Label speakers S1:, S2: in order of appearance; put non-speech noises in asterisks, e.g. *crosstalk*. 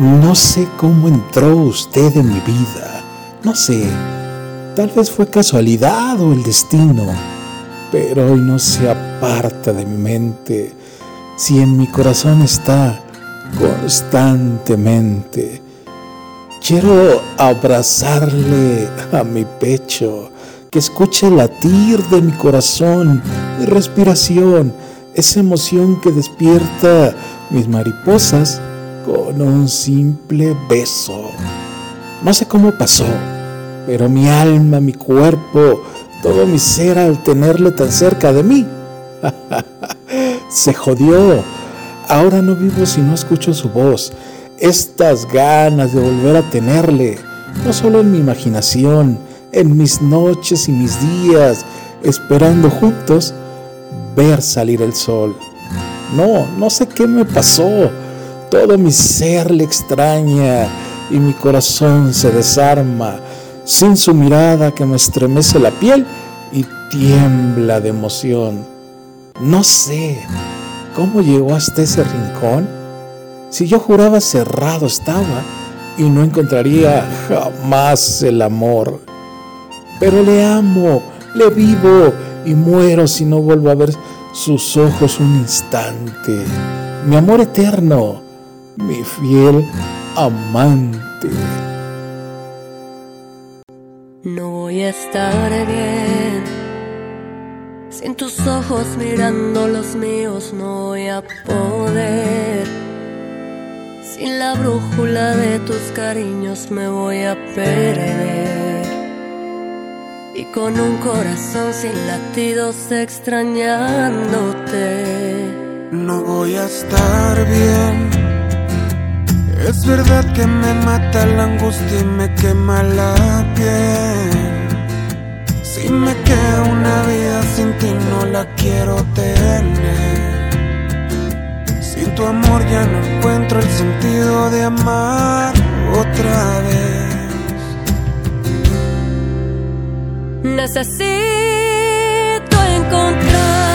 S1: No sé cómo entró usted en mi vida. No sé. Tal vez fue casualidad o el destino. Pero hoy no se aparta de mi mente. Si en mi corazón está constantemente. Quiero abrazarle a mi pecho, que escuche el latir de mi corazón, mi respiración, esa emoción que despierta mis mariposas con un simple beso. No sé cómo pasó, pero mi alma, mi cuerpo, todo mi ser al tenerle tan cerca de mí, *laughs* se jodió. Ahora no vivo si no escucho su voz, estas ganas de volver a tenerle, no solo en mi imaginación, en mis noches y mis días, esperando juntos ver salir el sol. No, no sé qué me pasó, todo mi ser le extraña y mi corazón se desarma sin su mirada que me estremece la piel y tiembla de emoción. No sé cómo llegó hasta ese rincón. Si yo juraba cerrado estaba y no encontraría jamás el amor. Pero le amo, le vivo y muero si no vuelvo a ver sus ojos un instante. Mi amor eterno mi fiel amante.
S2: No voy a estar bien sin tus ojos mirando los míos, no voy a poder. Sin la brújula de tus cariños me voy a perder. Y con un corazón sin latidos extrañándote.
S3: No voy a estar bien es verdad que me mata la angustia y me quema la piel. Si me queda una vida sin ti no la quiero tener. Sin tu amor ya no encuentro el sentido de amar otra vez.
S2: Necesito encontrar